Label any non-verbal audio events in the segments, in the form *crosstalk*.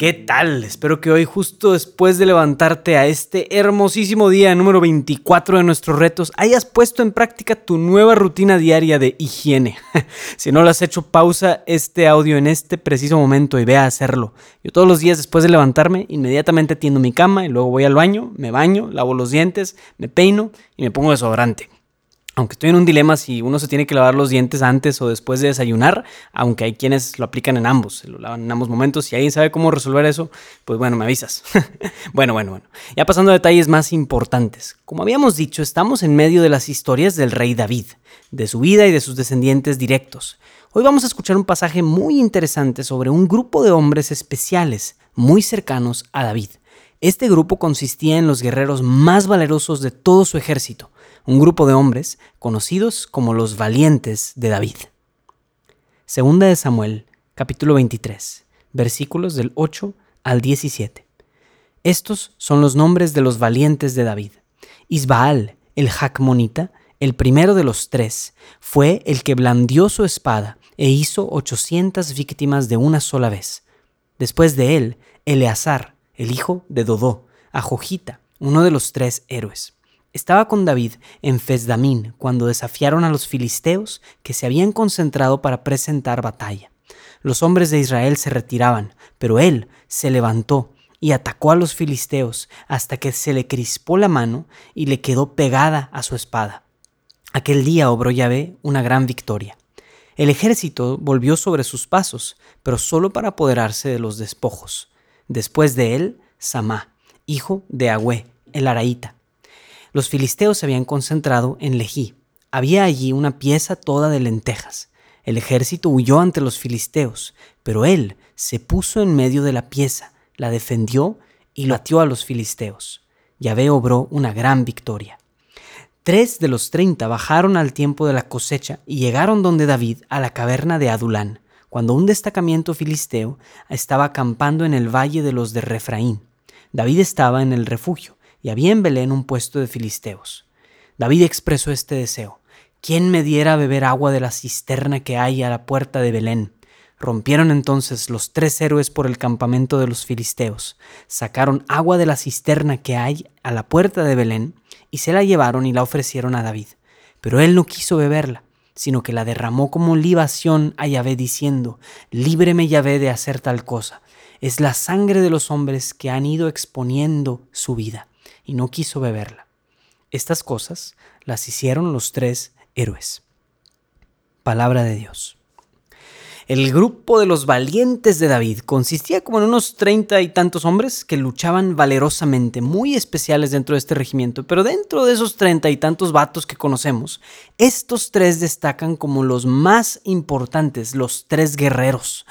¿Qué tal? Espero que hoy, justo después de levantarte a este hermosísimo día número 24 de nuestros retos, hayas puesto en práctica tu nueva rutina diaria de higiene. *laughs* si no lo has hecho, pausa este audio en este preciso momento y ve a hacerlo. Yo todos los días después de levantarme, inmediatamente tiendo mi cama y luego voy al baño, me baño, lavo los dientes, me peino y me pongo desodorante aunque estoy en un dilema si uno se tiene que lavar los dientes antes o después de desayunar, aunque hay quienes lo aplican en ambos, se lo lavan en ambos momentos. Si alguien sabe cómo resolver eso, pues bueno, me avisas. *laughs* bueno, bueno, bueno. Ya pasando a detalles más importantes. Como habíamos dicho, estamos en medio de las historias del rey David, de su vida y de sus descendientes directos. Hoy vamos a escuchar un pasaje muy interesante sobre un grupo de hombres especiales, muy cercanos a David. Este grupo consistía en los guerreros más valerosos de todo su ejército un grupo de hombres conocidos como los valientes de David. Segunda de Samuel, capítulo 23, versículos del 8 al 17. Estos son los nombres de los valientes de David. Isbaal, el Jacmonita, el primero de los tres, fue el que blandió su espada e hizo ochocientas víctimas de una sola vez. Después de él, Eleazar, el hijo de Dodó, a Jojita, uno de los tres héroes. Estaba con David en Fesdamín cuando desafiaron a los filisteos que se habían concentrado para presentar batalla. Los hombres de Israel se retiraban, pero él se levantó y atacó a los filisteos hasta que se le crispó la mano y le quedó pegada a su espada. Aquel día obró Yahvé una gran victoria. El ejército volvió sobre sus pasos, pero solo para apoderarse de los despojos. Después de él, Samá, hijo de Agüé, el araíta los filisteos se habían concentrado en Lejí. Había allí una pieza toda de lentejas. El ejército huyó ante los filisteos, pero él se puso en medio de la pieza, la defendió y lo atió a los filisteos. Yahvé obró una gran victoria. Tres de los treinta bajaron al tiempo de la cosecha y llegaron donde David a la caverna de Adulán, cuando un destacamiento filisteo estaba acampando en el valle de los de Refraín. David estaba en el refugio y había en Belén un puesto de filisteos. David expresó este deseo. ¿Quién me diera a beber agua de la cisterna que hay a la puerta de Belén? Rompieron entonces los tres héroes por el campamento de los filisteos, sacaron agua de la cisterna que hay a la puerta de Belén, y se la llevaron y la ofrecieron a David. Pero él no quiso beberla, sino que la derramó como libación a Yahvé, diciendo, Líbreme Yahvé de hacer tal cosa. Es la sangre de los hombres que han ido exponiendo su vida y no quiso beberla. Estas cosas las hicieron los tres héroes. Palabra de Dios. El grupo de los valientes de David consistía como en unos treinta y tantos hombres que luchaban valerosamente, muy especiales dentro de este regimiento, pero dentro de esos treinta y tantos vatos que conocemos, estos tres destacan como los más importantes, los tres guerreros.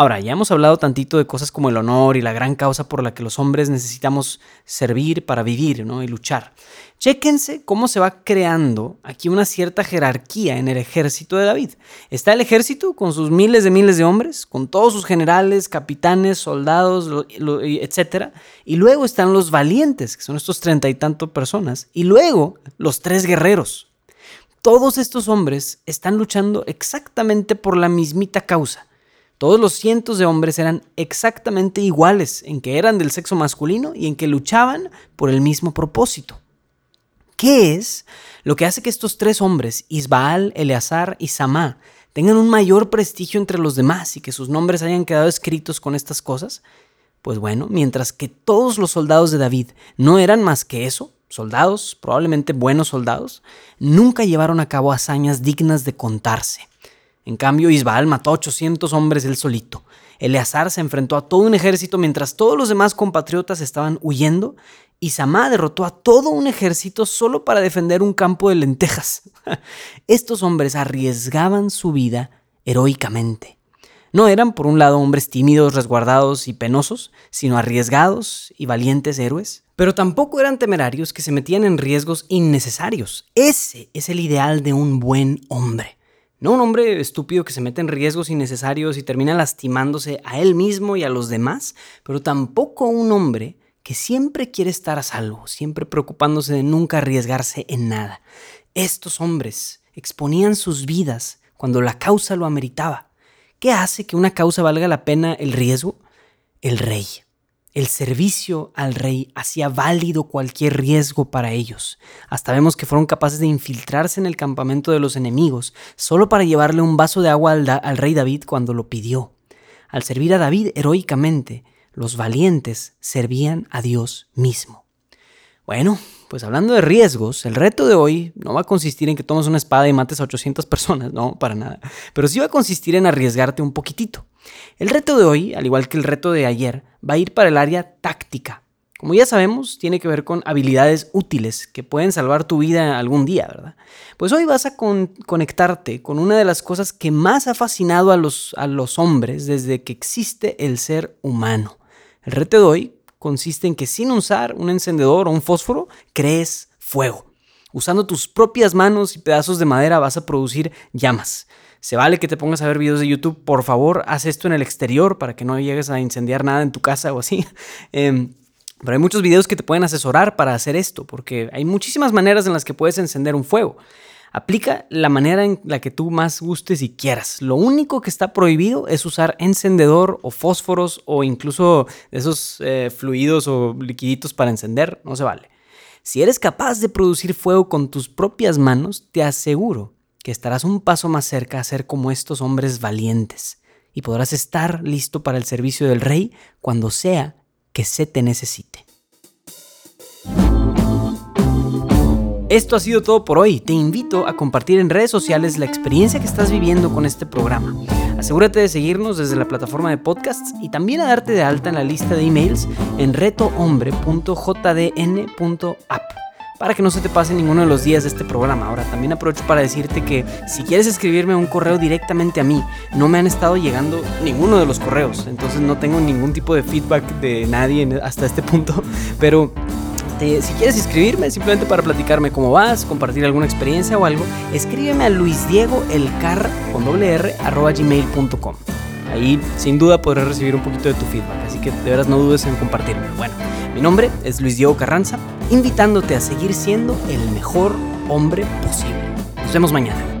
Ahora, ya hemos hablado tantito de cosas como el honor y la gran causa por la que los hombres necesitamos servir para vivir ¿no? y luchar. Chéquense cómo se va creando aquí una cierta jerarquía en el ejército de David. Está el ejército con sus miles de miles de hombres, con todos sus generales, capitanes, soldados, etc. Y luego están los valientes, que son estos treinta y tantos personas. Y luego los tres guerreros. Todos estos hombres están luchando exactamente por la mismita causa todos los cientos de hombres eran exactamente iguales en que eran del sexo masculino y en que luchaban por el mismo propósito. ¿Qué es lo que hace que estos tres hombres, Isbaal, Eleazar y Samá, tengan un mayor prestigio entre los demás y que sus nombres hayan quedado escritos con estas cosas? Pues bueno, mientras que todos los soldados de David no eran más que eso, soldados, probablemente buenos soldados, nunca llevaron a cabo hazañas dignas de contarse. En cambio, Isbaal mató a 800 hombres él solito. Eleazar se enfrentó a todo un ejército mientras todos los demás compatriotas estaban huyendo y Samá derrotó a todo un ejército solo para defender un campo de lentejas. *laughs* Estos hombres arriesgaban su vida heroicamente. No eran, por un lado, hombres tímidos, resguardados y penosos, sino arriesgados y valientes héroes. Pero tampoco eran temerarios que se metían en riesgos innecesarios. Ese es el ideal de un buen hombre. No un hombre estúpido que se mete en riesgos innecesarios y termina lastimándose a él mismo y a los demás, pero tampoco un hombre que siempre quiere estar a salvo, siempre preocupándose de nunca arriesgarse en nada. Estos hombres exponían sus vidas cuando la causa lo ameritaba. ¿Qué hace que una causa valga la pena el riesgo? El rey. El servicio al rey hacía válido cualquier riesgo para ellos. Hasta vemos que fueron capaces de infiltrarse en el campamento de los enemigos solo para llevarle un vaso de agua al, rey David cuando lo pidió. Al servir a David heroicamente, los valientes servían a Dios mismo. Bueno, pues hablando de riesgos, el reto de hoy no va a consistir en que tomes una espada y mates a 800 personas, no, para nada, pero sí va a consistir en arriesgarte un poquitito. El reto de hoy, al igual que el reto de ayer, va a ir para el área táctica. Como ya sabemos, tiene que ver con habilidades útiles que pueden salvar tu vida algún día, ¿verdad? Pues hoy vas a conectarte con una de las cosas que más ha fascinado a los, a los hombres desde que existe el ser humano. El reto de hoy consiste en que sin usar un encendedor o un fósforo, crees fuego. Usando tus propias manos y pedazos de madera vas a producir llamas. Se vale que te pongas a ver videos de YouTube, por favor, haz esto en el exterior para que no llegues a incendiar nada en tu casa o así. *laughs* Em, pero hay muchos videos que te pueden asesorar para hacer esto, porque hay muchísimas maneras en las que puedes encender un fuego. Aplica la manera en la que tú más gustes y quieras. Lo único que está prohibido es usar encendedor o fósforos o incluso esos eh, fluidos o liquiditos para encender. No se vale. Si eres capaz de producir fuego con tus propias manos, te aseguro que estarás un paso más cerca a ser como estos hombres valientes y podrás estar listo para el servicio del rey cuando sea que se te necesite. Esto ha sido todo por hoy. Te invito a compartir en redes sociales la experiencia que estás viviendo con este programa. Asegúrate de seguirnos desde la plataforma de podcasts y también a darte de alta en la lista de emails en retohombre.jdn.app para que no se te pase ninguno de los días de este programa. Ahora, también aprovecho para decirte que si quieres escribirme un correo directamente a mí, no me han estado llegando ninguno de los correos, entonces no tengo ningún tipo de feedback de nadie hasta este punto, *laughs* pero si quieres escribirme simplemente para platicarme cómo vas, compartir alguna experiencia o algo, escríbeme a luisdiegoelcar con doble r arroba gmail.com. Ahí sin duda podrás recibir un poquito de tu feedback, así que de veras no dudes en compartirme. Bueno, mi nombre es Luis Diego Carranza, invitándote a seguir siendo el mejor hombre posible. Nos vemos mañana.